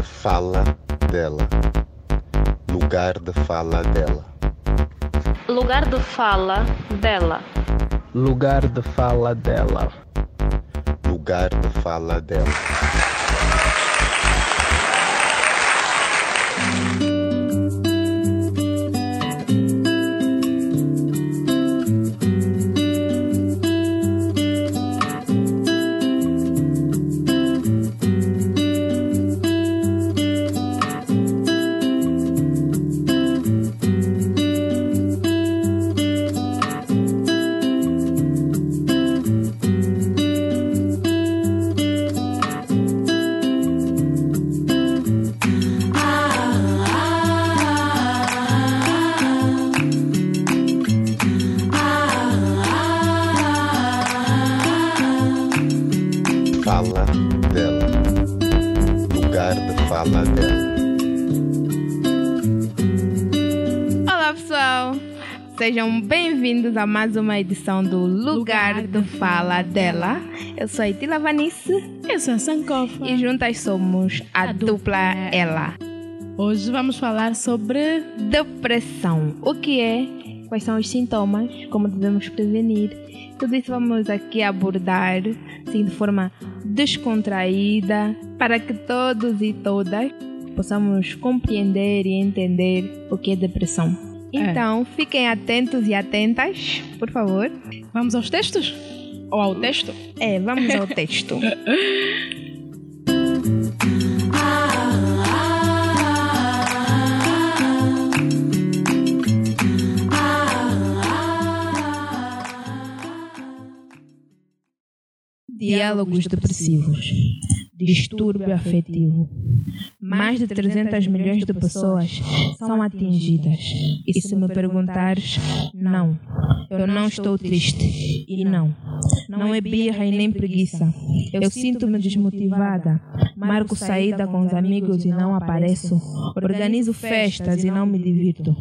de fala dela. Lugar de fala dela. Lugar de fala dela. Lugar de fala dela. Lugar de fala dela. A mais uma edição do Lugar de Fala dela. Eu sou a Itila Vanice Eu sou a Sankofa. e juntas somos a, A dupla dupla Ela. Hoje vamos falar sobre Depressão. O que é? Quais são os sintomas? Como devemos prevenir? Tudo isso vamos aqui abordar assim, de forma descontraída para que todos e todas possamos compreender e entender o que é depressão. É. Então, fiquem atentos e atentas, por favor. vamos aos textos ou ao texto. É, vamos ao texto. Diálogos depressivos. Distúrbio afetivo. Mais de 300 milhões de pessoas são atingidas. E se me perguntares, não. Eu não estou triste. E não. Não é birra e nem preguiça. Eu sinto-me desmotivada. Marco saída com os amigos e não apareço. Organizo festas e não me divirto.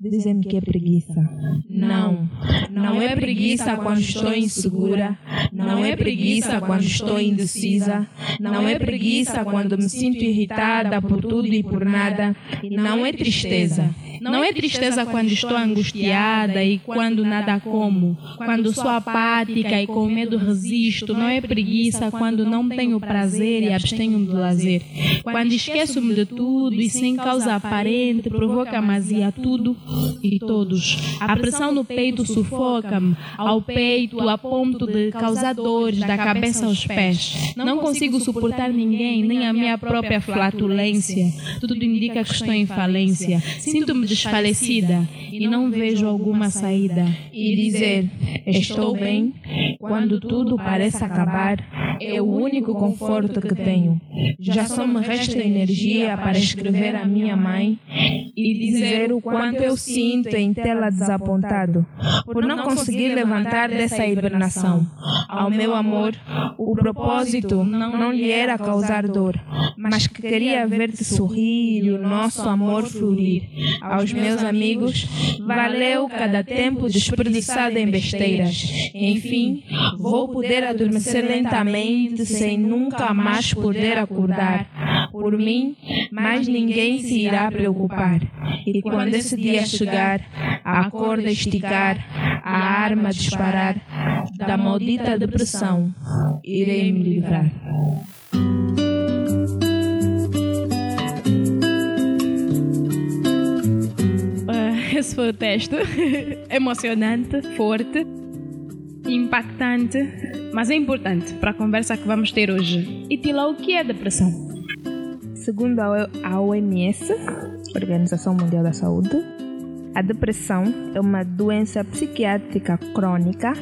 Dizem-me que é preguiça. Não. Não é preguiça quando estou insegura. Não é preguiça quando estou indecisa. Não é preguiça quando me sinto irritada por tudo e por nada. E não é tristeza. Não é tristeza quando estou angustiada e quando nada como, quando sou apática e com medo resisto. Não é preguiça quando não tenho prazer e abstenho do lazer. Quando esqueço-me de tudo e sem causa aparente provoca azia tudo e todos. A pressão no peito sufoca-me, ao peito a ponto de causar dores da cabeça aos pés. Não consigo suportar ninguém, nem a minha própria flatulência. Tudo indica que estou em falência. Sinto-me desfalecida e não vejo alguma saída. E dizer estou bem quando tudo parece acabar é o único conforto que tenho. Já só me resta energia para escrever à minha mãe e dizer o quanto eu sinto em tê-la desapontado por não conseguir levantar dessa hibernação. Ao meu amor, o propósito não, lhe era causar dor, mas que queria ver-te sorrir e o nosso amor florir. Aos meus amigos, valeu cada tempo desperdiçado em besteiras. Enfim, vou poder adormecer lentamente sem nunca mais poder acordar. Por mim, mais ninguém se irá preocupar. E quando esse dia chegar, a corda esticar, a arma disparar, da maldita depressão, irei me livrar. O texto. Emocionante, forte, impactante, mas é importante para a conversa que vamos ter hoje. E Tila, o que é depressão? Segundo a OMS, Organização Mundial da Saúde, a depressão é uma doença psiquiátrica crônica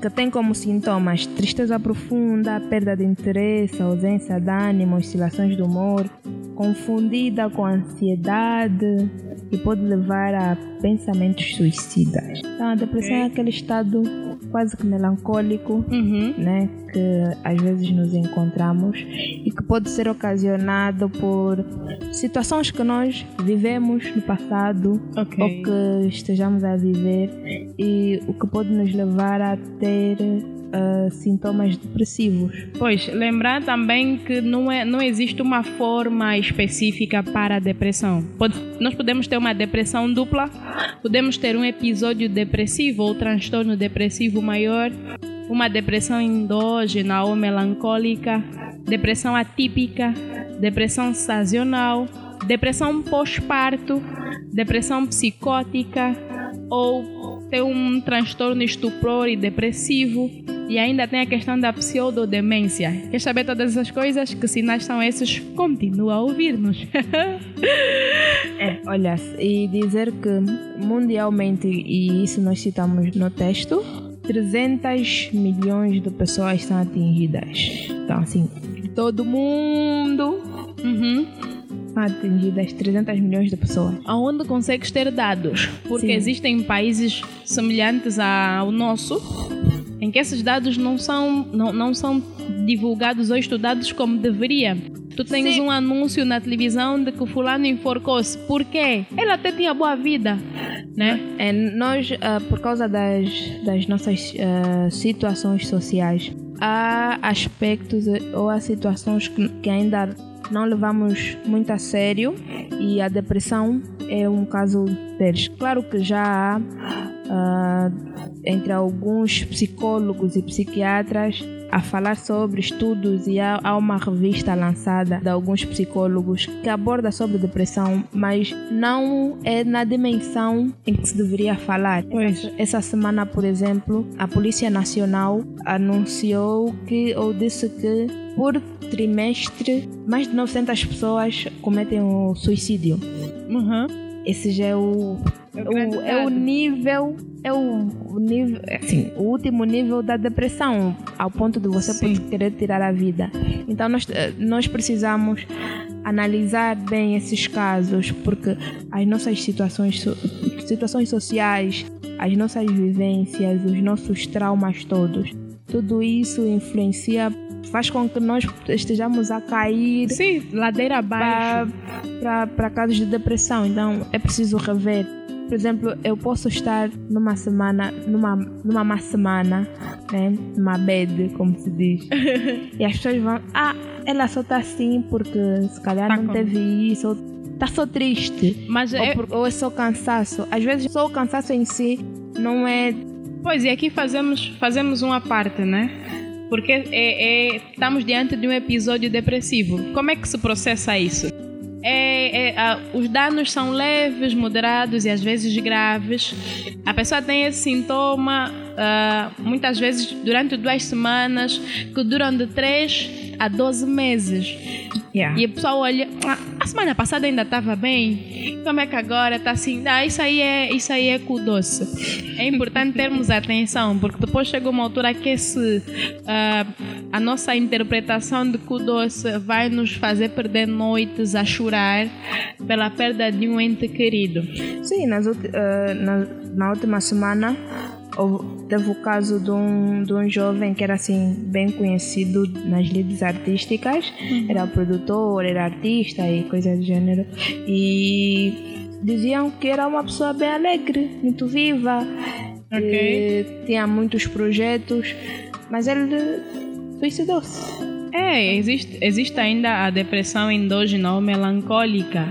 que tem como sintomas tristeza profunda, perda de interesse, ausência de ânimo, oscilações do humor, confundida com ansiedade e pode levar a pensamentos suicidas. Então, a depressão é aquele estado quase que melancólico Uhum. né, que às vezes nos encontramos e que pode ser ocasionado por situações que nós vivemos no passado Ok. ou que estejamos a viver e o que pode nos levar a ter uh, sintomas depressivos. Pois, lembrar também que não, é, não existe uma forma específica para a depressão. Pode, nós podemos ter uma depressão dupla, podemos ter um episódio depressivo ou transtorno depressivo maior, uma depressão endógena ou melancólica, depressão atípica, depressão sazonal, depressão pós-parto, depressão psicótica ou ter um transtorno estupor e depressivo. E ainda tem a questão da pseudodemência. Quer saber todas essas coisas? Que sinais são esses? Continua a ouvir-nos. é, olha, e dizer que mundialmente, e isso nós citamos no texto, 300 milhões de pessoas são atingidas. Então, assim, todo mundo. Uhum são atingidas 300 milhões de pessoas. Aonde consegues ter dados? Porque Sim. existem países semelhantes ao nosso em que esses dados não são, não, não são divulgados ou estudados como deveria. Tu tens Sim. um anúncio na televisão de que o fulano enforcou-se. Por quê? Ele até tinha boa vida, né? É, nós, uh, por causa das, das nossas uh, situações sociais, há aspectos ou há situações que, que ainda não levamos muito a sério e a depressão é um caso deles. Claro que já há uh, entre alguns psicólogos e psiquiatras a falar sobre estudos e há, há, uma revista lançada de alguns psicólogos que aborda sobre depressão, mas não é na dimensão em que se deveria falar. Pois. Essa semana, por exemplo, a Polícia Nacional anunciou que ou disse que por trimestre mais de 900 pessoas cometem o suicídio. Uhum. Esse já é o o, é o nível, é o, o nível, assim, o último nível da depressão, ao ponto de você Sim. querer tirar a vida. Então nós, eh, nós precisamos analisar bem esses casos, porque as nossas situações, situações sociais, as nossas vivências, os nossos traumas todos, tudo isso influencia faz com que nós estejamos a cair. Sim, ladeira abaixo. Para casos de depressão. Então é preciso rever por exemplo, eu posso estar numa semana, numa, numa má semana, né? Numa bad, como se diz. e as pessoas vão, ah, ela só está assim porque se calhar tá não teve isso, tá só triste. Mas ou, é... Por, ou é só cansaço. Às vezes só o cansaço em si não é. Pois, e aqui fazemos, fazemos uma parte, né? Porque é, é, estamos diante de um episódio depressivo. Como é que se processa isso? É, é, os danos são leves, moderados e às vezes graves. A pessoa tem esse sintoma uh, muitas vezes durante duas semanas, que duram de 3 a 12 meses. Yeah. E a pessoa olha, ah, a semana passada ainda estava bem, como é que agora está assim? Ah, isso aí é, isso aí é cu doce. É importante termos atenção, porque depois chega uma altura que esse, uh, a nossa interpretação de cu doce vai nos fazer perder noites a chorar pela perda de um ente querido. Sim, nas, uh, na, na última semana teve o caso de um, de um jovem que era assim bem conhecido nas lides artísticas, uhum. era produtor, era artista e coisas do gênero. E diziam que era uma pessoa bem alegre, muito viva, okay. tinha muitos projetos, mas ele suicidou-se. É, existe, existe ainda a depressão endógena ou melancólica,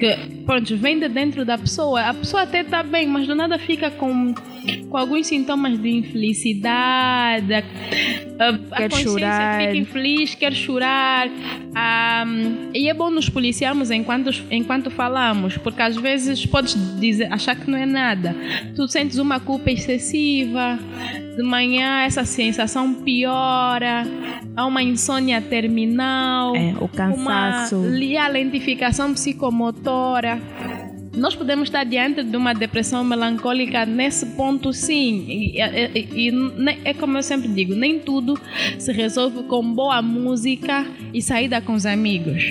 que pronto, vem de dentro da pessoa. A pessoa até está bem, mas do nada fica com, com alguns sintomas de infelicidade. A, a, quer a consciência chorar. fica infeliz, quer chorar. E é bom nos policiarmos enquanto, enquanto falamos, porque às vezes podes dizer, achar que não é nada. Tu sentes uma culpa excessiva, de manhã essa sensação piora, há uma insônia terminal, é, o cansaço, uma lentificação psicomotora. Nós podemos estar diante de uma depressão melancólica nesse ponto, sim. E, e, e, é como eu sempre digo: nem tudo se resolve com boa música e saída com os amigos.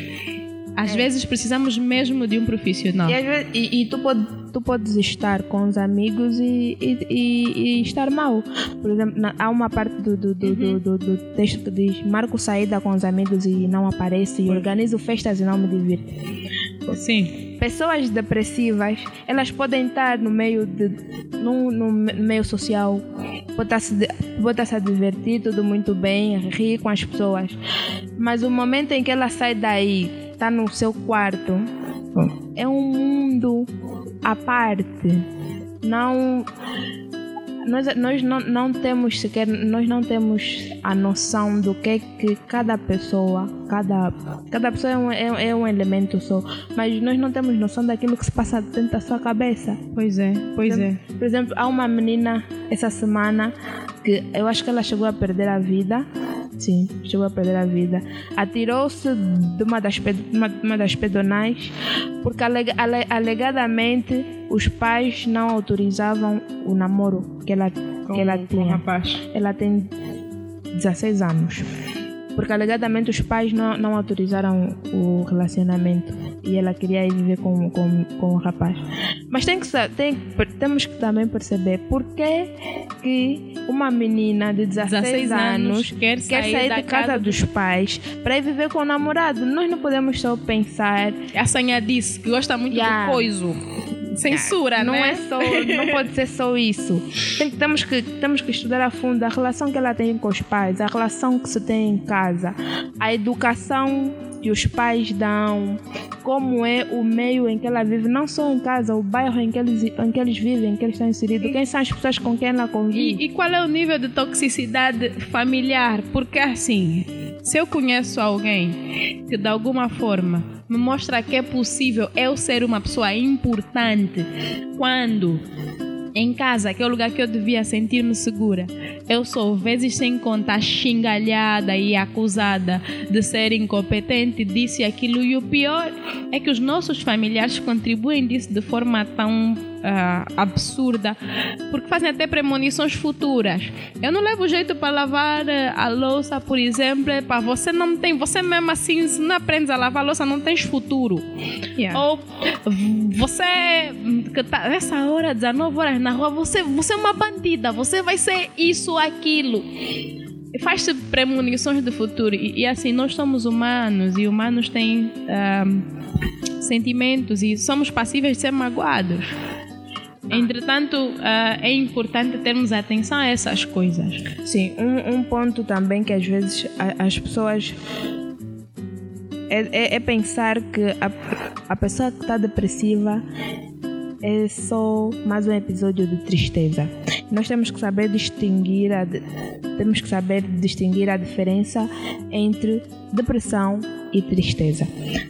Às é. vezes precisamos mesmo de um profissional. E, e, e tu, pode, tu podes estar com os amigos e, e estar mal. Por exemplo, na, há uma parte do, do, do, uhum. do, do, texto que diz: Marco saída com os amigos e não aparece, e organizo festas e não me divirto. Sim. Pessoas depressivas, elas podem estar no meio de no, no meio social, pode estar, se, pode estar se a divertir, tudo muito bem, rir com as pessoas. Mas o momento em que ela sai daí, está no seu quarto, é um mundo à parte. Não nós, nós não, não temos sequer, nós não temos a noção do que é que cada pessoa, cada, cada pessoa é um, é, é um elemento só, mas nós não temos noção daquilo que se passa dentro da sua cabeça. Pois é, pois por, é. Por exemplo, há uma menina essa semana que eu acho que ela chegou a perder a vida. Sim, chegou a perder a vida. Atirou-se de uma das, uma, uma das pedonais porque aleg, alegadamente os pais não autorizavam o namoro que ela, Com, que ela tinha. rapaz. Ela tem 16 anos. Porque alegadamente os pais não, não autorizaram o relacionamento e ela queria ir viver com, com, com o rapaz. Mas tem que, tem, temos que também perceber por que, que uma menina de 16, 16 anos quer quer sair sair da de casa casa dos pais para ir viver com o namorado. Nós não podemos só pensar A Sanha disse que gosta muito Yeah. do coiso. Censura, não né? é só, não pode ser só isso. Tem- temos, que, temos que estudar a fundo a relação que ela tem com os pais, a relação que se tem em casa, a educação que os pais dão, como é o meio em que ela vive, não só em casa, o bairro em que eles, em que eles vivem, em que eles estão inseridos, quem são as pessoas com quem ela convive. E, e qual é o nível de toxicidade familiar? Porque assim, se eu conheço alguém que de alguma forma me mostra que é possível eu ser uma pessoa importante quando em casa, que é o lugar que eu devia sentir-me segura, eu sou vezes sem conta xingalhada e acusada de ser incompetente, disse aquilo e o pior é que os nossos familiares contribuem disso de forma tão ah, absurda, porque fazem até premonições futuras. Eu não levo jeito para lavar eh, a louça, por exemplo, para você não tem, você mesmo assim, se não aprendes a lavar a louça, não tens futuro. Yeah. Ou você que tá nessa hora, 19 horas na rua, você, você é uma bandida, você vai ser isso, aquilo. Faz-se premonições do futuro. E, e assim, nós somos humanos e humanos têm ahm, sentimentos e somos passíveis de ser magoados. Entretanto, ah, é importante termos atenção a essas coisas. Sim, um, um ponto também que às vezes a- as pessoas. É, é- é pensar que a, a pessoa que está depressiva é só mais um episódio de tristeza. Nós temos que saber distinguir a, temos que saber distinguir a diferença entre depressão e tristeza.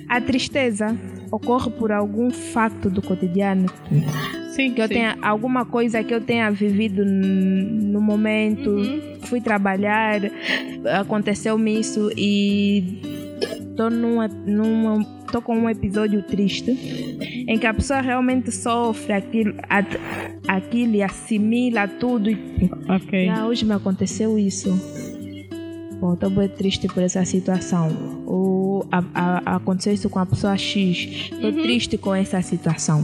A tristeza ocorre por algum facto do cotidiano Sim, que eu tenha alguma coisa que eu tenha vivido no momento, fui trabalhar, aconteceu-me isso e estou num, num, tô com um episódio triste em que a pessoa realmente sofre aquilo, at- aquilo e assimila tudo e Ok. ah, hoje me aconteceu isso. Bom, estou bem triste por essa situação. Ou a- a- aconteceu isso com a pessoa X. Estou triste com essa situação.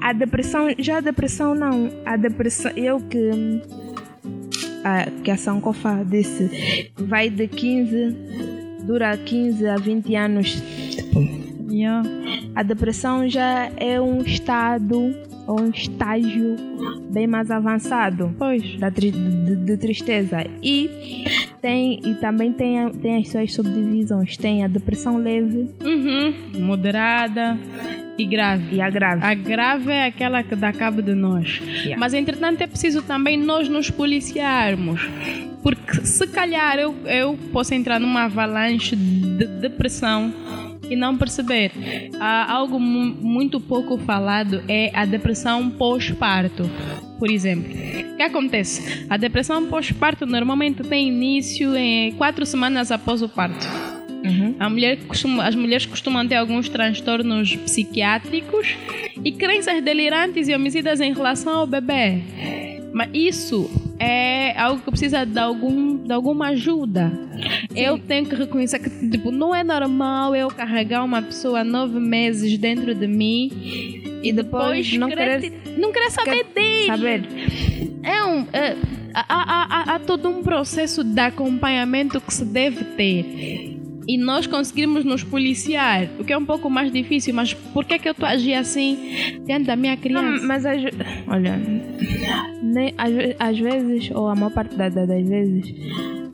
A depressão, já a depressão não. A depressão, eu que. A, que a Sankofa disse, vai de 15, dura 15 a 20 anos. Yeah. A depressão já é um estado ou um estágio bem mais avançado Pois. da de, de tristeza. E tem e também tem, tem as suas subdivisões. Tem a depressão leve Uhum. Moderada e grave. e a grave. A grave é aquela que dá cabo de nós. Yeah. Mas, entretanto, é preciso também nós nos policiarmos. Porque, se calhar, eu, eu posso entrar numa avalanche de depressão e não perceber. Algo mu- muito pouco falado é a depressão pós-parto, por exemplo. O que acontece? A depressão pós-parto normalmente tem início em quatro semanas após o parto. Uhum. A mulher costuma- as mulheres costumam ter alguns transtornos psiquiátricos e crenças delirantes e homicidas em relação ao bebê. Mas isso é algo que precisa de, algum, de alguma ajuda. Eu tenho que reconhecer que tipo, não é normal eu carregar uma pessoa nove meses dentro de mim e depois, não querer, querer- não querer saber dele. Saber? É um, é, há, há- há- há todo um processo de acompanhamento que se deve ter. E nós conseguirmos nos policiar, o que é um pouco mais difícil, mas por que é que eu estou a agir assim diante da minha criança? Não, mas às, olha, nem, às, às vezes, ou a maior parte da- da- das vezes,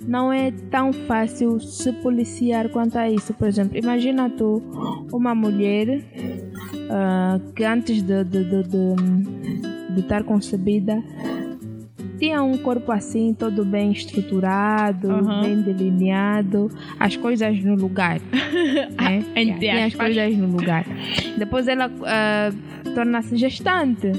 não é tão fácil se policiar quanto a isso. Por exemplo, imagina tu uma mulher ah, que antes de, de, de, de, de estar concebida tinha um corpo assim, todo bem estruturado, Aham. bem delineado, as coisas no lugar. né? Entre as coisas no lugar. Depois ela ah, torna-se gestante.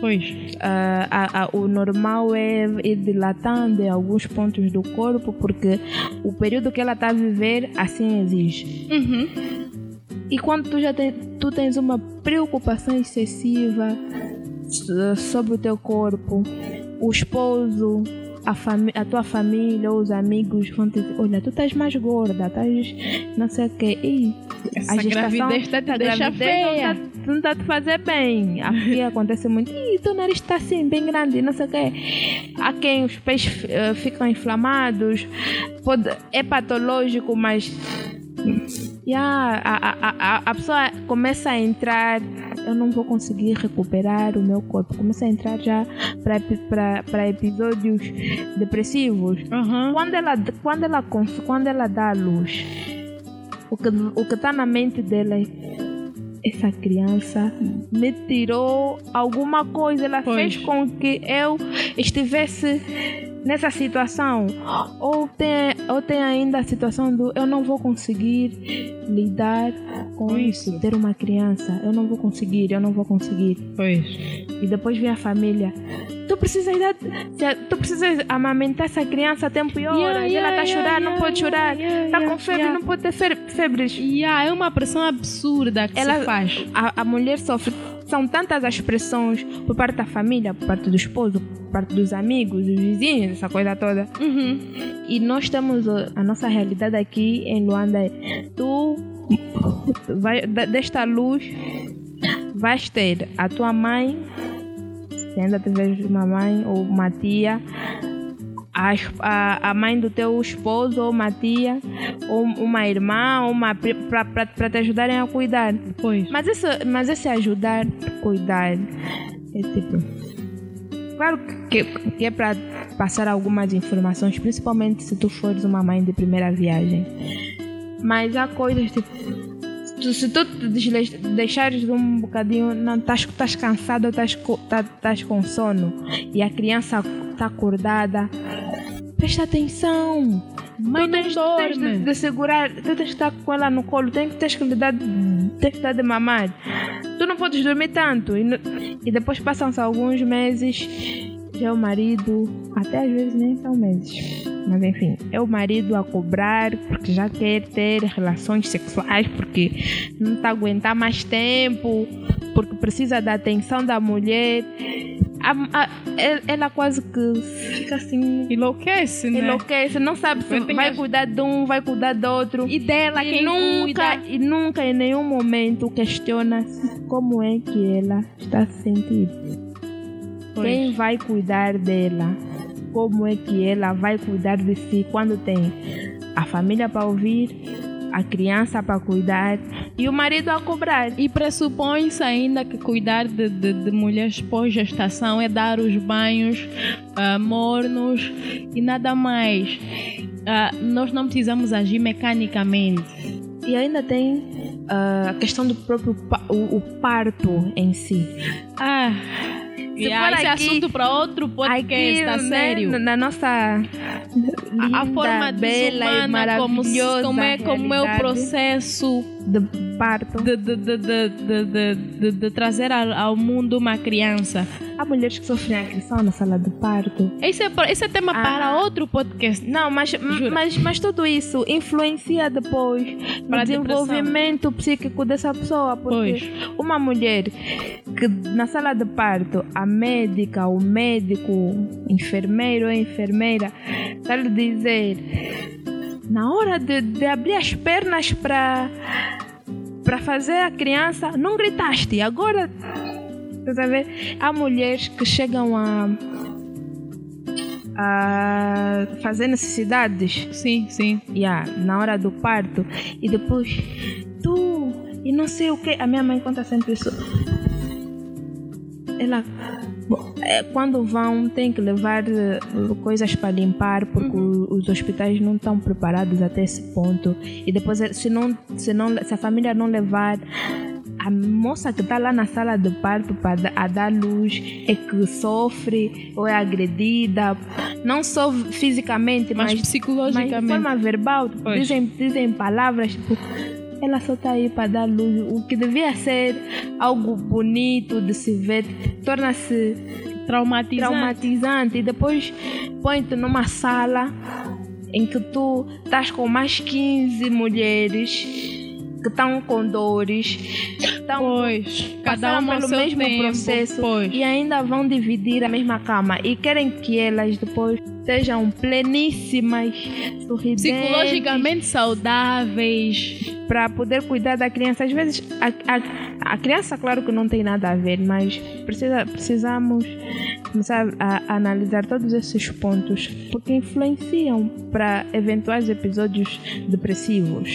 Pois. Ah, a- a- o normal é ir dilatando em alguns pontos do corpo, porque o período que ela está a viver assim exige. Uhum. E quando tu já tem, tu tens uma preocupação excessiva so- sobre o teu corpo, o esposo, a, a tua família ou os amigos vão te dizer, olha, tu estás mais gorda, estás não sei o quê. E Essa gravidez tá te a deixa feia. Não tá, não tá te fazer bem. Aqui acontece muito. Ih, teu nariz está assim, bem grande, não sei o quê. Há quem os pés eh, ficam inflamados. Pode, é patológico, mas e a, a, a, a, pessoa começa a entrar, eu não vou conseguir recuperar o meu corpo. Começa a entrar já para episódios depressivos. Uhum. Quando ela, quando ela, quando ela dá a luz, o que o que está na mente dela é essa criança me tirou alguma coisa, ela Pois. fez com que eu estivesse nessa situação. Ou tem, ou tem ainda a situação do eu não vou conseguir lidar com isso, isso. ter uma criança, eu não vou conseguir, eu não vou conseguir. Pois. E depois vem a família. Tu precisas dar, tu precisas amamentar essa criança a tempo e hora. Yeah, e ela yeah, está a chorar, yeah, não pode chorar. yeah, com febre, não pode ter fe- febres. Yeah, é uma pressão absurda que Ela- se faz. A, a mulher sofre. São tantas as pressões por parte da família, por parte do esposo, por parte dos amigos, dos vizinhos, essa coisa toda. Uhum. E nós temos a nossa realidade aqui em Luanda. Tu vai, desta luz vais ter a tua mãe, se ainda tiveres uma mãe ou uma tia, a, a, a mãe do teu esposo ou uma tia, ou uma irmã, ou uma para te ajudarem a cuidar. Pois. Mas esse, mas esse ajudar, cuidar, é tipo. Claro que, que é para passar algumas informações, principalmente se tu fores uma mãe de primeira viagem. Mas há coisas tipo. Se tu te deixares de um bocadinho, não estás cansado, tá- estás com sono e a criança está acordada, presta atenção. Mãe tu não tu tens de, dorme. de segurar, tu tens de estar com ela no colo, tens, tens que lhe dar, tens que dar de mamar. Tu não podes dormir tanto. E, e depois passam-se alguns meses, já é o marido, até às vezes nem são meses. Mas enfim, é o marido a cobrar porque já quer ter relações sexuais, porque não está a aguentar mais tempo, porque precisa da atenção da mulher. A- a- el- ela quase que fica assim Enlouquece, né? enlouquece, não sabe se vai as- cuidar de um, vai cuidar do outro. E dela, E quem nunca, cuida. e nunca em nenhum momento questiona como é que ela está se sentindo. Pois. Quem vai cuidar dela? Como é que ela vai cuidar de si quando tem a família para ouvir, a criança para cuidar e o marido a cobrar? E pressupõe-se ainda que cuidar de, de, de mulheres pós-gestação é dar os banhos ah, mornos e nada mais. Ah, nós não precisamos agir mecanicamente. E ainda tem ah, a questão do próprio pa- o, o parto em si. Ah, Se esse é aqui- assunto para outro podcast, Aqui, a né, sério. na nossa a, a linda, forma bela e desumana como, se- maravilhosa como, é, como é o processo de parto. de, de, de, de, trazer ao, mundo uma criança. Há mulheres que sofrem agressão na sala de parto. Esse é, esse é tema Ah. para outro podcast. Não, mas, Jura? mas, mas tudo isso influencia depois Para a desenvolvimento psíquico dessa pessoa. Porque Pois. uma mulher que na sala de parto, a médica, o médico, enfermeiro ou enfermeira, está lhe dizer na hora de, de abrir as pernas para para fazer a criança, não gritaste. Agora, a ver? Há mulheres que chegam a a fazer necessidades. Sim, sim. Yeah, na hora do parto. E depois, tu, e não sei o que. A minha mãe conta sempre isso. Ela. É, Quando vão, tem que levar eh, coisas para limpar, porque o- os hospitais não estão preparados até esse ponto. E depois, eh, se, não, se, não, se a família não levar, a moça que está lá na sala de parto para a dar luz é que sofre ou é agredida, não só fisicamente, Mas mas, mas de psicologicamente. forma verbal. Pois. Dizem, dizem palavras tipo. Ela só está aí para dar luz. O que devia ser algo bonito de se ver torna-se traumatizante. traumatizante. E depois põe-te numa sala em que tu estás com mais 15 mulheres que estão com dores, estão Pois, cada uma ao pelo mesmo tempo. processo Pois. e ainda vão dividir a mesma cama e querem que elas depois sejam pleníssimas, sorridentes, Psicologicamente saudáveis. para poder cuidar da criança. Às vezes a, a, a criança, claro que não tem nada a ver, mas precisa, precisamos começar a, a analisar todos esses pontos porque influenciam para eventuais episódios depressivos.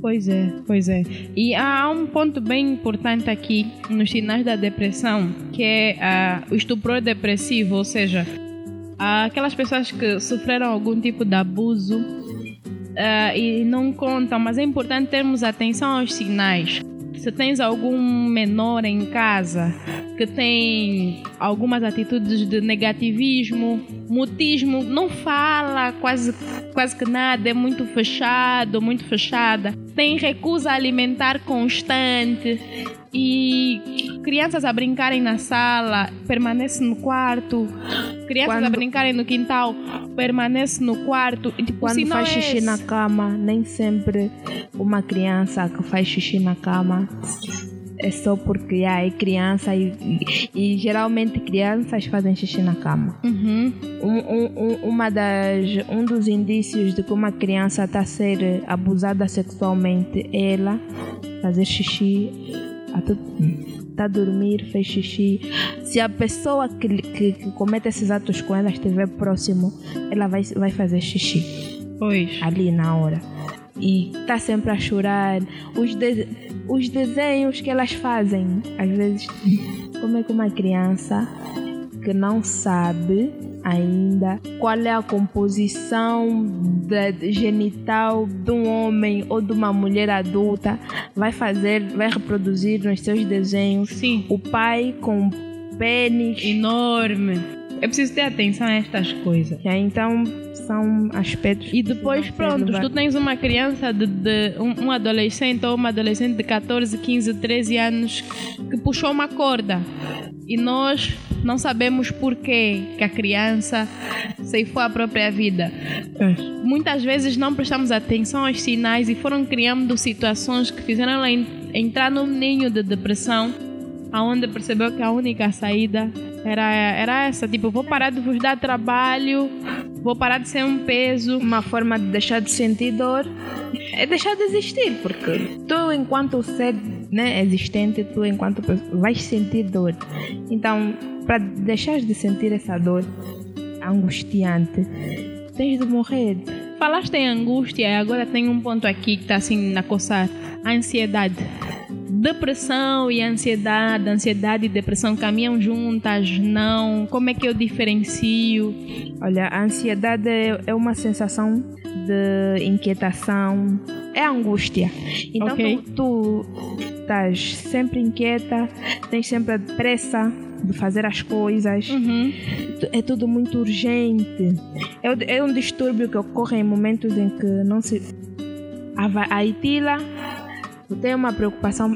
Pois é, pois é. E há um ponto bem importante aqui nos sinais da depressão, que é ah, o estupro depressivo, ou seja, aquelas pessoas que sofreram algum tipo de abuso ah, e não contam, mas é importante termos atenção aos sinais. Se tens algum menor em casa que tem algumas atitudes de negativismo, mutismo, não fala quase, quase que nada, é muito fechado, muito fechada, tem recusa alimentar constante e crianças a brincarem na sala, permanece no quarto, crianças a Quando- brincarem no quintal, permanece no quarto. E, tipo, Quando faz é xixi esse. na cama, nem sempre uma criança que faz xixi na cama é só porque ah, é criança e, e, e geralmente crianças fazem xixi na cama. Uhum. Um, um, um- uma das, um dos indícios de que uma criança está a ser abusada sexualmente é ela fazer xixi, está a dormir, fez xixi. Se a pessoa que, que, que comete esses atos com ela estiver próximo, ela vai, vai fazer xixi Pois. ali na hora. E está sempre a chorar. Os, de- os desenhos que elas fazem, às vezes, como é que uma criança que não sabe ainda qual é a composição da genital de um homem ou de uma mulher adulta vai fazer, vai reproduzir nos seus desenhos Sim. o pai com pênis. Enorme. É preciso ter atenção a estas coisas. Já, Então são aspectos E depois, pronto, tu tens uma criança de, de- um, um adolescente ou uma adolescente de 14, 15, 13 anos que puxou uma corda e nós não sabemos porquê que a criança ceifou a própria vida. Muitas vezes não prestamos atenção aos sinais e foram criando situações que fizeram ela en- entrar num ninho de depressão, aonde percebeu que a única saída era, era essa, tipo, vou parar de vos dar trabalho, vou parar de ser um peso. uma forma de deixar de sentir dor é deixar de existir, porque tu, enquanto ser né, existente, tu, enquanto pessoa, vais sentir dor. Então, para deixar de sentir essa dor angustiante, tens de morrer. Falaste em angústia e agora tem um ponto aqui que está assim na coçar. A ansiedade. Depressão e ansiedade, ansiedade e depressão caminham juntas? Não? Como é que eu diferencio? Olha, a ansiedade é é uma sensação de inquietação, é angústia. Então Ok. tu, estás sempre inquieta, tens sempre a pressa de fazer as coisas, Uhum. é tudo muito urgente. É, é um distúrbio que ocorre em momentos em que não se. A Itila tem uma preocupação,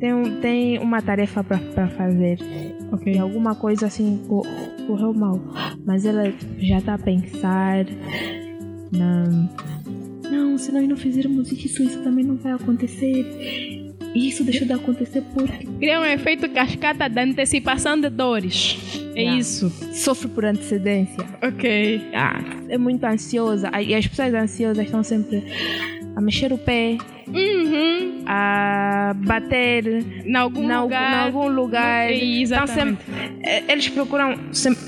tem, um- tem uma tarefa para fazer. E alguma coisa assim co- correu mal. Mas ela já está a pensar. Na... Não, se nós não fizermos isso, isso também não vai acontecer. E isso deixou de acontecer porque Cria um efeito cascata da antecipação de dores. É Yeah. isso. sofre por antecedência. Ok. Ah, é muito ansiosa. E as pessoas ansiosas estão sempre a mexer o pé, Uhum. a bater Em algum algum, lugar. em algum lugar. Exatamente. sempre, eh, eles procuram sempre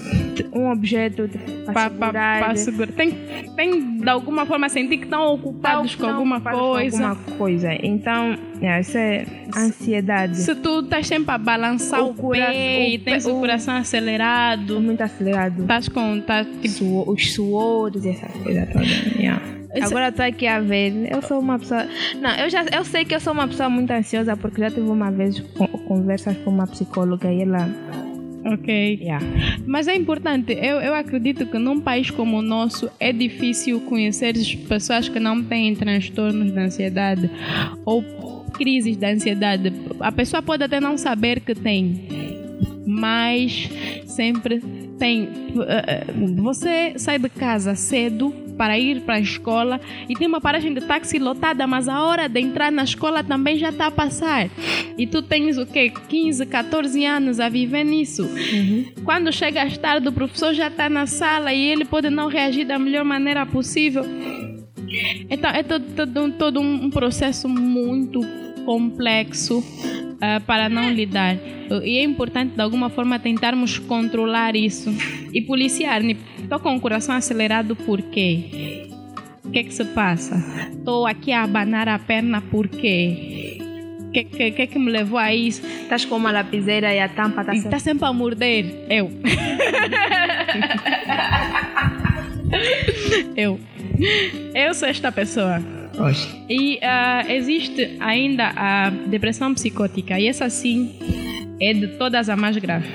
um objeto para segurar. segurar. Tem, tem de alguma forma sentir que estão ocupados com alguma coisa. Com alguma coisa. Então, é, isso é ansiedade. Se tu estás sempre a balançar o, o cura, pé e tens o, o, coração acelerado. Muito acelerado. Estás com. Tá, tipo, Suor, os suores e essa coisa toda. Yeah. Agora estou aqui a ver. Eu sou uma pessoa. Não, eu já eu sei que eu sou uma pessoa muito ansiosa porque já tive uma vez conversas com uma psicóloga e ela Ok. Yeah. Mas é importante, eu, eu acredito que num país como o nosso é difícil conhecer pessoas que não têm transtornos de ansiedade ou crises de ansiedade. A pessoa pode até não saber que tem, mas sempre tem. Eh, eh, você sai de casa cedo para ir para a escola e tem uma paragem de táxi lotada, mas a hora de entrar na escola também já está a passar. E tu tens o quê? 15, 14 anos a viver nisso. Uhum. Quando chegas tarde, o professor já está na sala e ele pode não reagir da melhor maneira possível. Então é todo, todo, todo um processo muito complexo uh, para não lidar. E é importante, de alguma forma, tentarmos controlar isso e policiar. Estou com o coração acelerado por quê? O que é que se passa? Estou aqui a abanar a perna por quê? O que, que, que, que me levou a isso? Estás com uma lapiseira e a tampa está sempre... Está sempre a morder. Eu. Eu. Eu sou esta pessoa. Oxe. E uh, existe ainda a depressão psicótica, e essa sim é de todas a mais grave.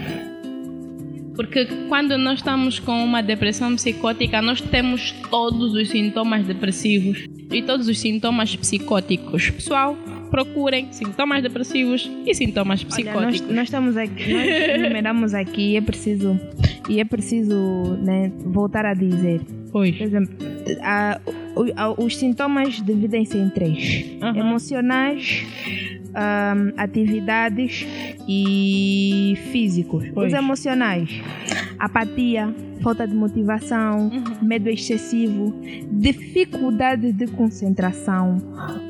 Porque quando nós estamos com uma depressão psicótica, nós temos todos os sintomas depressivos e todos os sintomas psicóticos. Pessoal, procurem sintomas depressivos e sintomas psicóticos. Olha, nós, nós, estamos aqui, nós enumeramos aqui e é preciso e é preciso né, voltar a dizer. Pois. Por exemplo, a, os sintomas dividem-se em três: uhum. emocionais, um, atividades e físicos. Pois. Os emocionais, apatia, falta de motivação, uhum. medo excessivo, dificuldade de concentração,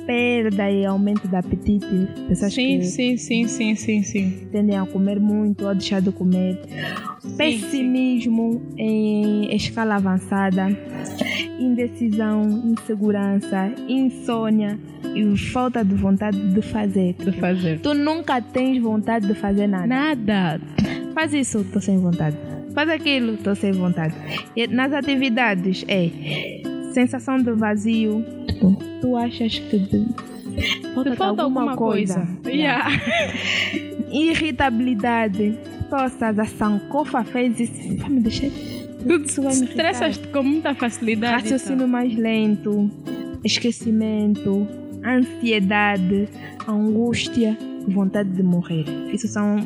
perda e aumento do apetite. Pessoas sim, que sim, sim, sim, sim, sim. Tendem a comer muito ou deixar de comer. Sim, Pessimismo sim. em escala avançada, indecisão, insegurança, insônia e falta de vontade de fazer. De fazer. Tu nunca tens vontade de fazer nada. Nada. Faz isso, tô sem vontade. Faz aquilo, tô sem vontade. E nas atividades é sensação de vazio. Tu achas que de... falta, falta alguma, alguma, coisa. coisa. Yeah. Irritabilidade. Poças, a sancofa fez isso. Vai me deixar. Tu estressas com muita facilidade. Raciocínio então. mais lento, esquecimento, ansiedade, angústia, vontade de morrer. Isso são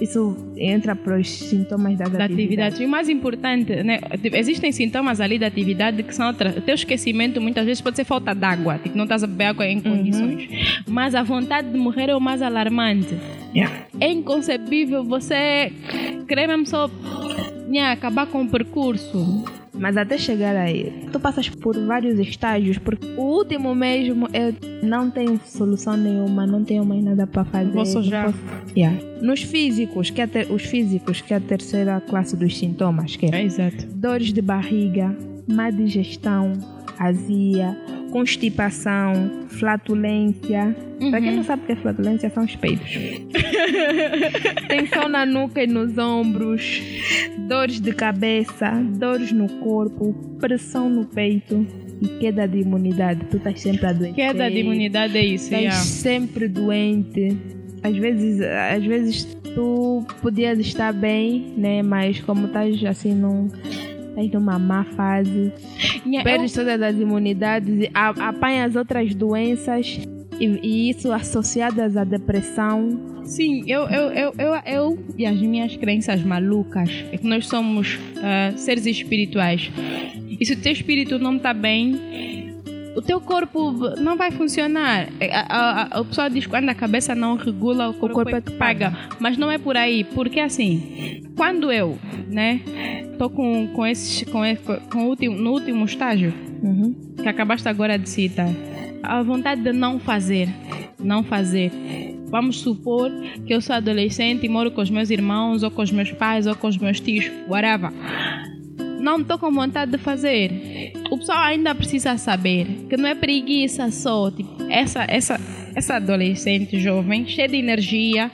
isso entra para os sintomas das da atividades. atividade. E o mais importante, né, existem sintomas ali da atividade que são outra. O teu esquecimento muitas vezes pode ser falta d'água, tipo, não estás a beber água em condições. Uhum. Mas a vontade de morrer é o mais alarmante. Yeah. É inconcebível você querer mesmo só yeah, acabar com o percurso. Mas até chegar aí, tu passas por vários estágios, porque o último mesmo eu não tenho solução nenhuma, não tenho mais nada para fazer. Posso já. Posso... Yeah. Nos físicos, que é ter... os físicos, que é a terceira classe dos sintomas, que é, é exato. dores de barriga, má digestão, azia, constipação, flatulência. Uhum. Para quem não sabe o que é flatulência, são os peidos. Tensão na nuca e nos ombros, dores de cabeça, dores no corpo, pressão no peito e queda de imunidade. Tu estás sempre a doente. Queda de imunidade é isso, Estás yeah. sempre doente. Às vezes, às vezes tu podias estar bem, né? Mas como estás assim num estás numa má fase, yeah, perdes eu... todas as imunidades, apanhas outras doenças e, e, isso associadas à depressão. Sim, eu, eu, eu, eu, eu e as minhas crenças malucas é que nós somos uh, seres espirituais. E se o teu espírito não está bem, o teu corpo não vai funcionar. A, a, a, pessoa diz que quando a cabeça não regula, o corpo, o corpo é que paga. Mas não é por aí, porque assim, quando eu, né, tô com, com esses, com, com o último, no último estágio, uhum. que acabaste agora de citar, a vontade de não fazer, não fazer, Vamos supor que eu sou adolescente e moro com os meus irmãos, ou com os meus pais, ou com os meus tios, whatever. Não estou com vontade de fazer. O pessoal ainda precisa saber que não é preguiça só. Tipo, essa, essa, essa adolescente jovem, cheia de energia,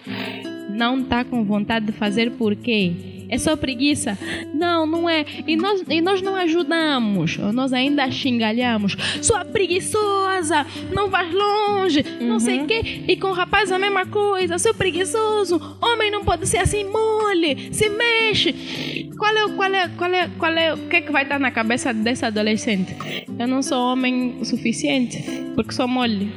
não está com vontade de fazer por quê? É só preguiça. Não, não é. E nós, e nós não ajudamos. Nós ainda xingalhamos. Sua preguiçosa, não vais longe, uhum. não sei o uhum. quê. E com o rapaz a mesma coisa. Seu preguiçoso, homem não pode ser assim mole, se mexe. Qual é, qual é, qual é, qual é, o que é que vai estar na cabeça dessa adolescente? Eu não sou homem o suficiente, porque sou mole.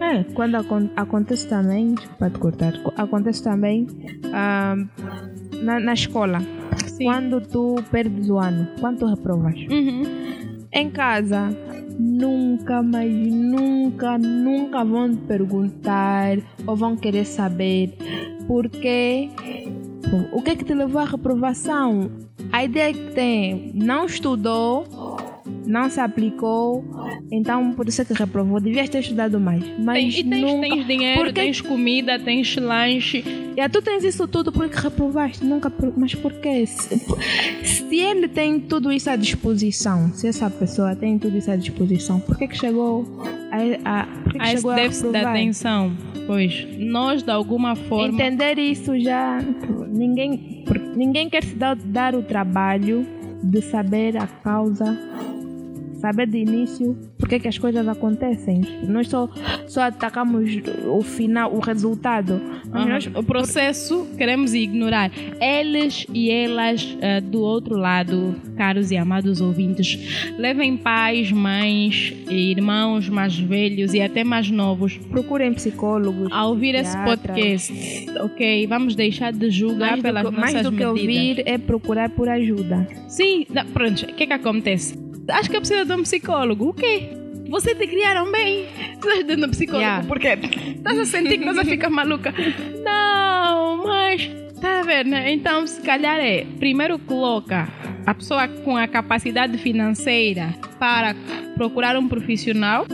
É, quando acontece também, pode cortar, acontece também uh, na, na escola. Sim. Quando tu perdes o ano, quanto reprovas? Uhum. Em casa, nunca, mas nunca, nunca vão te perguntar ou vão querer saber porque o que é que te levou à reprovação. A ideia que tem, não estudou, não se aplicou, então por isso é que reprovou. Devias ter estudado mais. Mas e tens, nunca... tens dinheiro, porque... tens comida, tens lanche. E tu tens isso tudo porque reprovaste. Nunca. Mas por quê? Se, se ele tem tudo isso à disposição, se essa pessoa tem tudo isso à disposição, por que, que chegou a, a, por que que a chegou esse déficit da atenção? Pois, nós de alguma forma. Entender isso já. Ninguém, ninguém quer se dar, dar o trabalho de saber a causa saber de início porque é que as coisas acontecem. Nós só, só atacamos o final, o resultado. Uhum. Nós, o processo queremos ignorar. Eles e elas uh, do outro lado, caros e amados ouvintes, levem pais, mães, irmãos mais velhos e até mais novos. Procurem psicólogos. A ouvir esse podcast, ok? Vamos deixar de julgar mais pelas do, nossas Mais do medidas. que ouvir é procurar por ajuda. Sim, pronto. O que é que acontece? Acho que eu preciso de um psicólogo. O quê? Você te criaram bem. Você está de um psicólogo yeah. porque estás a sentir que você fica maluca. Não, mas tá a ver, né? Então, se calhar é, primeiro coloca a pessoa com a capacidade financeira para procurar um profissional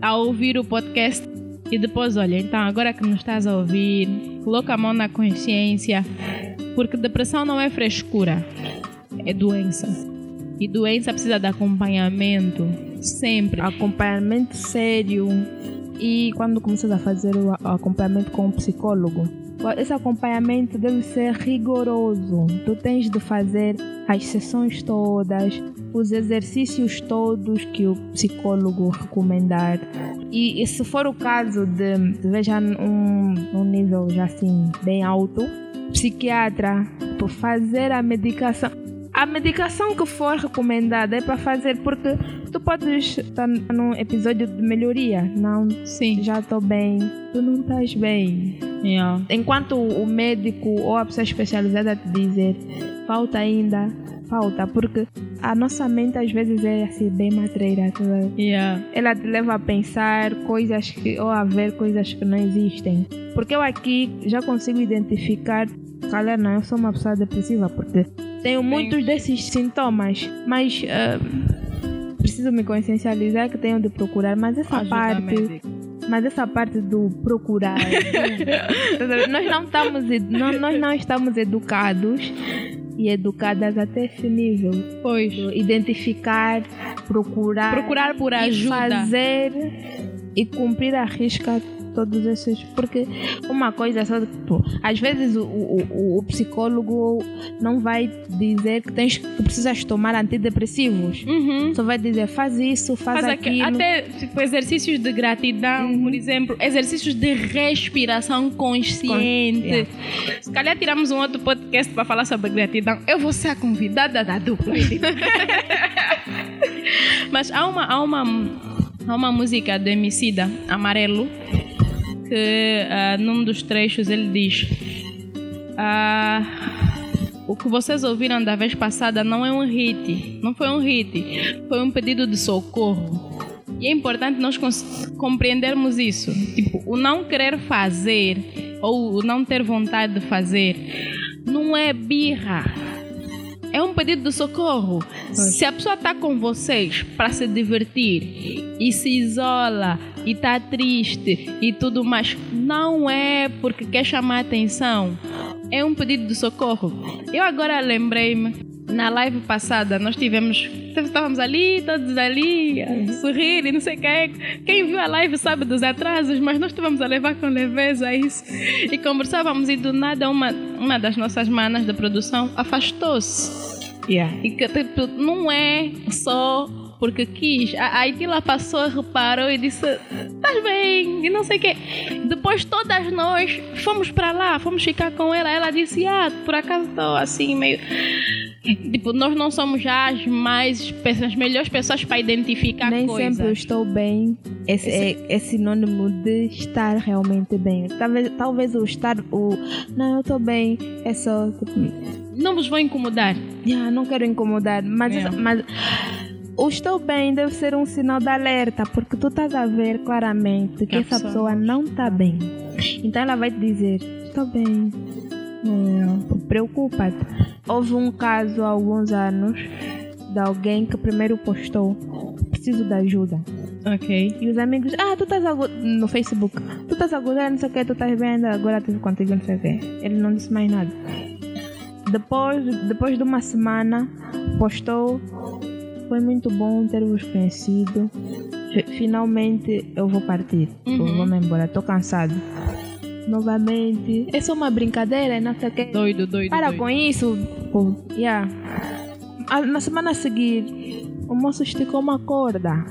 a ouvir o podcast e depois, olha, então agora que nos estás a ouvir, coloca a mão na consciência, porque depressão não é frescura, é doença. E doença precisa de acompanhamento, sempre. Acompanhamento sério. E quando começas a fazer o acompanhamento com um psicólogo, esse acompanhamento deve ser rigoroso. Tu tens de fazer as sessões todas, os exercícios todos que o psicólogo recomendar. E, e se for o caso de veja um, um nível já assim bem alto, psiquiatra, por fazer a medicação a medicação que for recomendada é para fazer porque tu podes estar num episódio de melhoria. Não, sim, já estou bem. Tu não estás bem. Yeah. Enquanto o médico ou a pessoa especializada te dizer falta ainda, falta, porque a nossa mente às vezes é assim bem matreira. Yeah. Ela te leva a pensar coisas que, ou a ver coisas que não existem. Porque eu aqui já consigo identificar, calhar não, eu sou uma pessoa depressiva, porque tenho muitos desses sintomas, mas uh, preciso me consciencializar que tenho de procurar. Mas essa Ajuda parte. Mas essa parte do procurar, do, nós não estamos, não, nós não estamos educados e educadas até esse nível. Pois. Identificar, procurar. Procurar por ajuda. fazer e cumprir a risca todos esses. Porque uma coisa só, tipo, às vezes o, o, o, psicólogo não vai dizer que tens que precisas tomar antidepressivos. Uhum. Só vai dizer faz isso, faz, faz aquilo. Até tipo, exercícios de gratidão, uhum. por exemplo, exercícios de respiração consciente. Se calhar tiramos um outro podcast para falar sobre gratidão. Eu vou ser a convidada da dupla. Mas há uma, há uma, há uma música do Emicida, Amarelo, que uh, num dos trechos ele diz: uh, O que vocês ouviram da vez passada não é um hit, não foi um hit, foi um pedido de socorro. E é importante nós compreendermos isso. Tipo, o não querer fazer ou o não ter vontade de fazer não é birra. É um pedido de socorro. Se a pessoa está com vocês para se divertir e se isola e está triste e tudo mais, não é porque quer chamar atenção. É um pedido de socorro. Eu agora lembrei-me na live passada nós tivemos. Estávamos ali, todos ali, a sorrir e não sei quem. Quem viu a live sabe dos atrasos, mas nós estivemos a levar com leveza isso. E conversávamos e do nada uma, uma das nossas manas da produção afastou-se. Yeah. E que tipo, não é só porque quis. A, a Itila passou, reparou e disse: Estás bem? E não sei o quê. Depois todas nós fomos para lá, fomos ficar com ela. Ela disse: Ah, por acaso estou assim, meio. Tipo, nós não somos já as mais as melhores pessoas para identificar Nem coisas. sempre eu estou bem. Esse, é, é sinônimo de estar realmente bem. Talvez, talvez o estar, o não, eu estou bem, é só tipo, Não vos vou incomodar. yeah, não quero incomodar, mas, Yeah. mas o estou bem deve ser um sinal de alerta, porque tu estás a ver claramente que a essa pessoa não está bem. Então ela vai te dizer: Estou bem. Preocupa-te. Houve um caso há alguns anos de alguém que primeiro postou: Preciso de ajuda. Ok. E os amigos, ah, tu estás no Facebook, tu estás a gozar, não sei o que, tu estás vendo, agora estive contigo, não sei o que. Ele não disse mais nada. Depois, depois de uma semana, postou, foi muito bom ter-vos conhecido. Fi- Finalmente eu vou partir, Uhum. vou-me embora, estou cansado. Novamente, é só uma brincadeira, não sei o que. Doido, doido. Para doido. com isso, pô, yeah. Ah, Na semana a seguir, o moço esticou uma corda.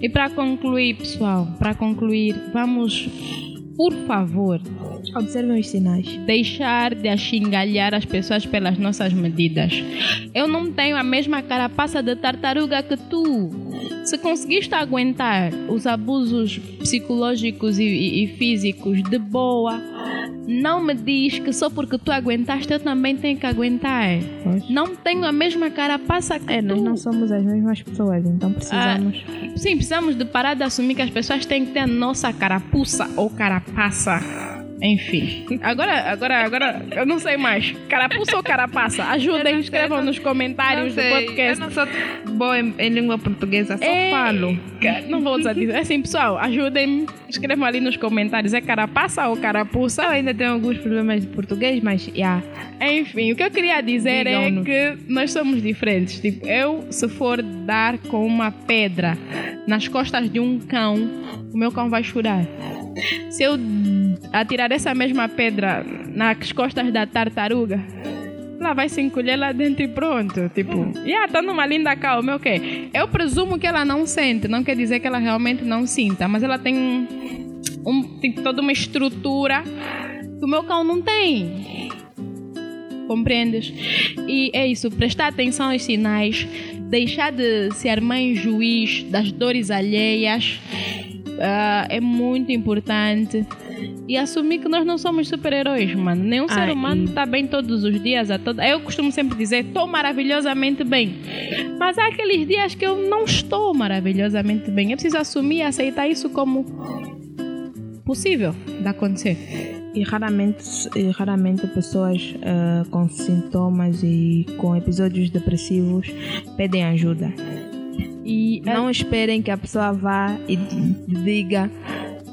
E para concluir, pessoal, para concluir, vamos, por favor, Observem os sinais. deixar de achingalhar as pessoas pelas nossas medidas. Eu não tenho a mesma carapaça de tartaruga que tu. Se conseguiste aguentar os abusos psicológicos e, e- e físicos de boa, não me diz que só porque tu aguentaste eu também tenho que aguentar. Pois. Não tenho a mesma carapaça que É, tu. nós não somos as mesmas pessoas, então precisamos. Sim, precisamos de parar de assumir que as pessoas têm que ter a nossa carapuça ou carapaça. Enfim. Agora, agora, agora, eu não sei mais. Carapuça ou carapaça? Ajudem, escrevam nos comentários do podcast. Eu não sou boa em, em língua portuguesa, só Ei, falo. Não vou usar disso. É assim, pessoal, ajudem-me. Escrevam ali nos comentários. É carapaça ou carapuça? Eu ainda tenho alguns problemas de português, mas já. Enfim, o que eu queria dizer é que nós somos diferentes. Tipo, eu, se for dar com uma pedra nas costas de um cão, o meu cão vai chorar. Se eu atirar essa mesma pedra nas costas da tartaruga, ela vai se encolher lá dentro e pronto. Tipo, já tá numa linda calma, ok. Eu presumo que ela não sente, não quer dizer que ela realmente não sinta, mas ela tem um- tem toda uma estrutura que o meu cão não tem. Compreendes? E é isso, prestar atenção aos sinais, deixar de ser mãe juiz das dores alheias ah, é muito importante. E assumir que nós não somos super-heróis, mano. Nenhum ser Ah, humano está bem todos os dias. A toda... Eu costumo sempre dizer, estou maravilhosamente bem. Mas há aqueles dias que eu não estou maravilhosamente bem. Eu preciso assumir e aceitar isso como possível de acontecer. E raramente, e raramente pessoas ah, com sintomas e com episódios depressivos pedem ajuda. E Não esperem que a pessoa vá e diga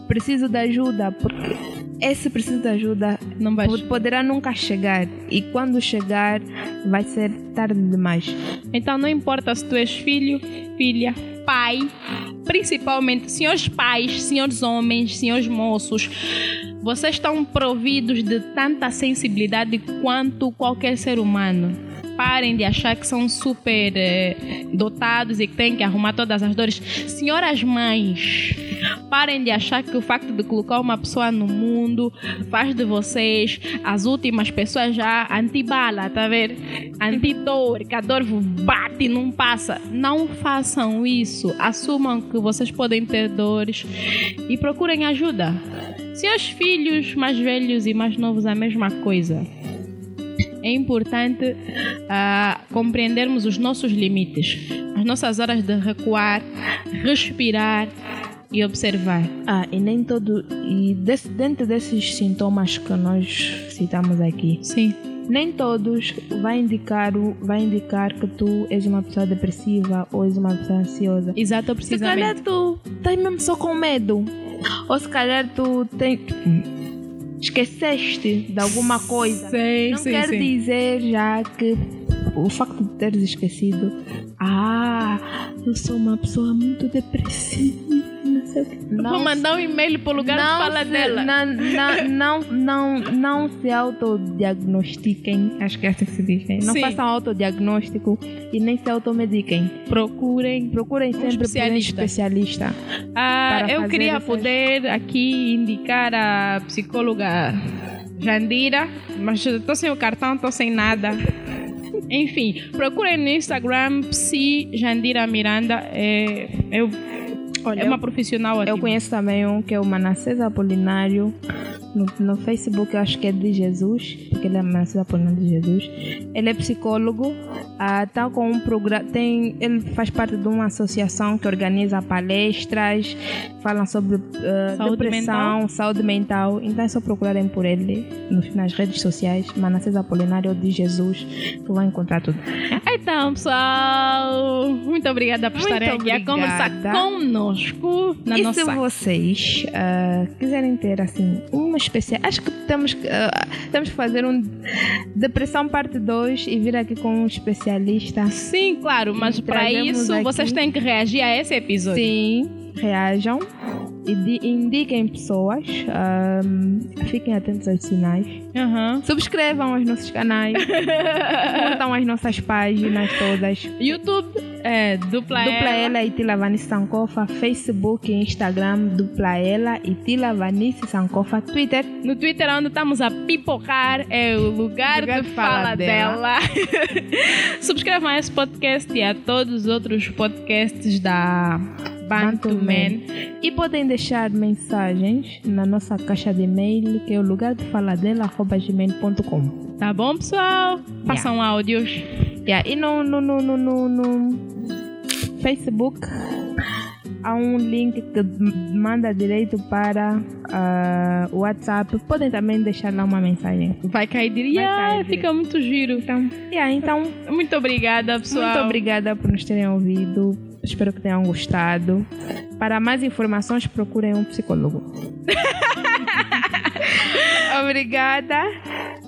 preciso de ajuda, porque esse preciso de ajuda não vai po- poderá nunca chegar. E quando chegar, vai ser tarde demais. Então não importa se tu és filho, filha, pai, principalmente senhores pais, senhores homens, senhores moços, vocês estão providos de tanta sensibilidade quanto qualquer ser humano. Parem de achar que são super eh, dotados e que têm que arrumar todas as dores. Senhoras mães, parem de achar que o facto de colocar uma pessoa no mundo faz de vocês as últimas pessoas já antibala, tá ver? Antidor, que a dor bate e não passa. Não façam isso. Assumam que vocês podem ter dores e procurem ajuda. Seus filhos mais velhos e mais novos, a mesma coisa. É importante ah, compreendermos os nossos limites, as nossas horas de recuar, respirar e observar. Ah, e nem todo. E desse, dentro desses sintomas que nós citamos aqui, Sim. nem todos vai indicar, vai indicar que tu és uma pessoa depressiva ou és uma pessoa ansiosa. Exato, Se calhar precisamente. tu estás mesmo só com medo. Ou se calhar tu tem, esqueceste de alguma coisa. Sim, Não sim, quer sim. dizer já que o facto de teres esquecido, ah, eu sou uma pessoa muito depressiva, não. Vou mandar um e-mail para o lugar de fala se, dela. Não, não, não, não, não se autodiagnostiquem, acho que é assim que se diz, né? Não Sim. façam autodiagnóstico e nem se automediquem. Procurem. Procurem sempre um especialista. especialista. Ah, eu queria essas- poder aqui indicar a psicóloga Jandira, mas estou sem o cartão, estou sem nada. Enfim, procurem no Instagram Psi Jandira Miranda. É, eu, Olha, é uma profissional Eu ativa. conheço também um que é o Manassés Apolinário. No, no Facebook eu acho que é de Jesus, porque ele é Manassés Apolinário de Jesus. Ele é psicólogo, ah, tá com um programa. Tem, ele faz parte de uma associação que organiza palestras, falam sobre ah, Saúde depressão, mental? saúde mental. Então é só procurarem por ele nas redes sociais, Manassés Apolinário de Jesus, que vão encontrar tudo. Então, pessoal, muito obrigada por Muito estarem aqui a conversar obrigada. Conosco na e nossa se vocês ah, quiserem ter assim uma especial, acho que temos que ah, temos que fazer um depressão parte 2 e vir aqui com um especialista. Sim, claro, mas para isso aqui- vocês têm que reagir a esse episódio. Sim, reajam e di- indiquem pessoas, ah, fiquem atentos aos sinais, Aham. subscrevam os nossos canais, curtam as nossas páginas todas. YouTube, é, dupla, Dupla ela. Ela e Tila Vanice Sankofa, Facebook e Instagram, Dupla Ela e Tila Vanice Sankofa, Twitter, No Twitter, onde estamos a pipocar, é o lugar, Lugar de fala, fala dela. Subscrevam a esse podcast e a todos os outros podcasts da Bantu Bantu Man. E podem deixar mensagens na nossa caixa de e-mail, que é o lugar de fala dela, gmail.com. Tá bom, pessoal? Façam áudios. Yeah, e no, no, no, no, no, no Facebook há um link que manda direito para ah, o WhatsApp. Podem também deixar lá uma mensagem. Vai cair direto. Vai cair Ah, fica muito giro. Então, yeah, então Muito obrigada, pessoal. muito obrigada por nos terem ouvido. Espero que tenham gostado. Para mais informações, procurem um psicólogo. Obrigada.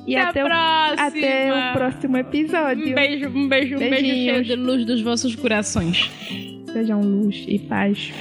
E Até, até, o, até o próximo episódio. Um beijo, um beijo, um beijo cheio de luz dos vossos corações. Sejam luz e paz.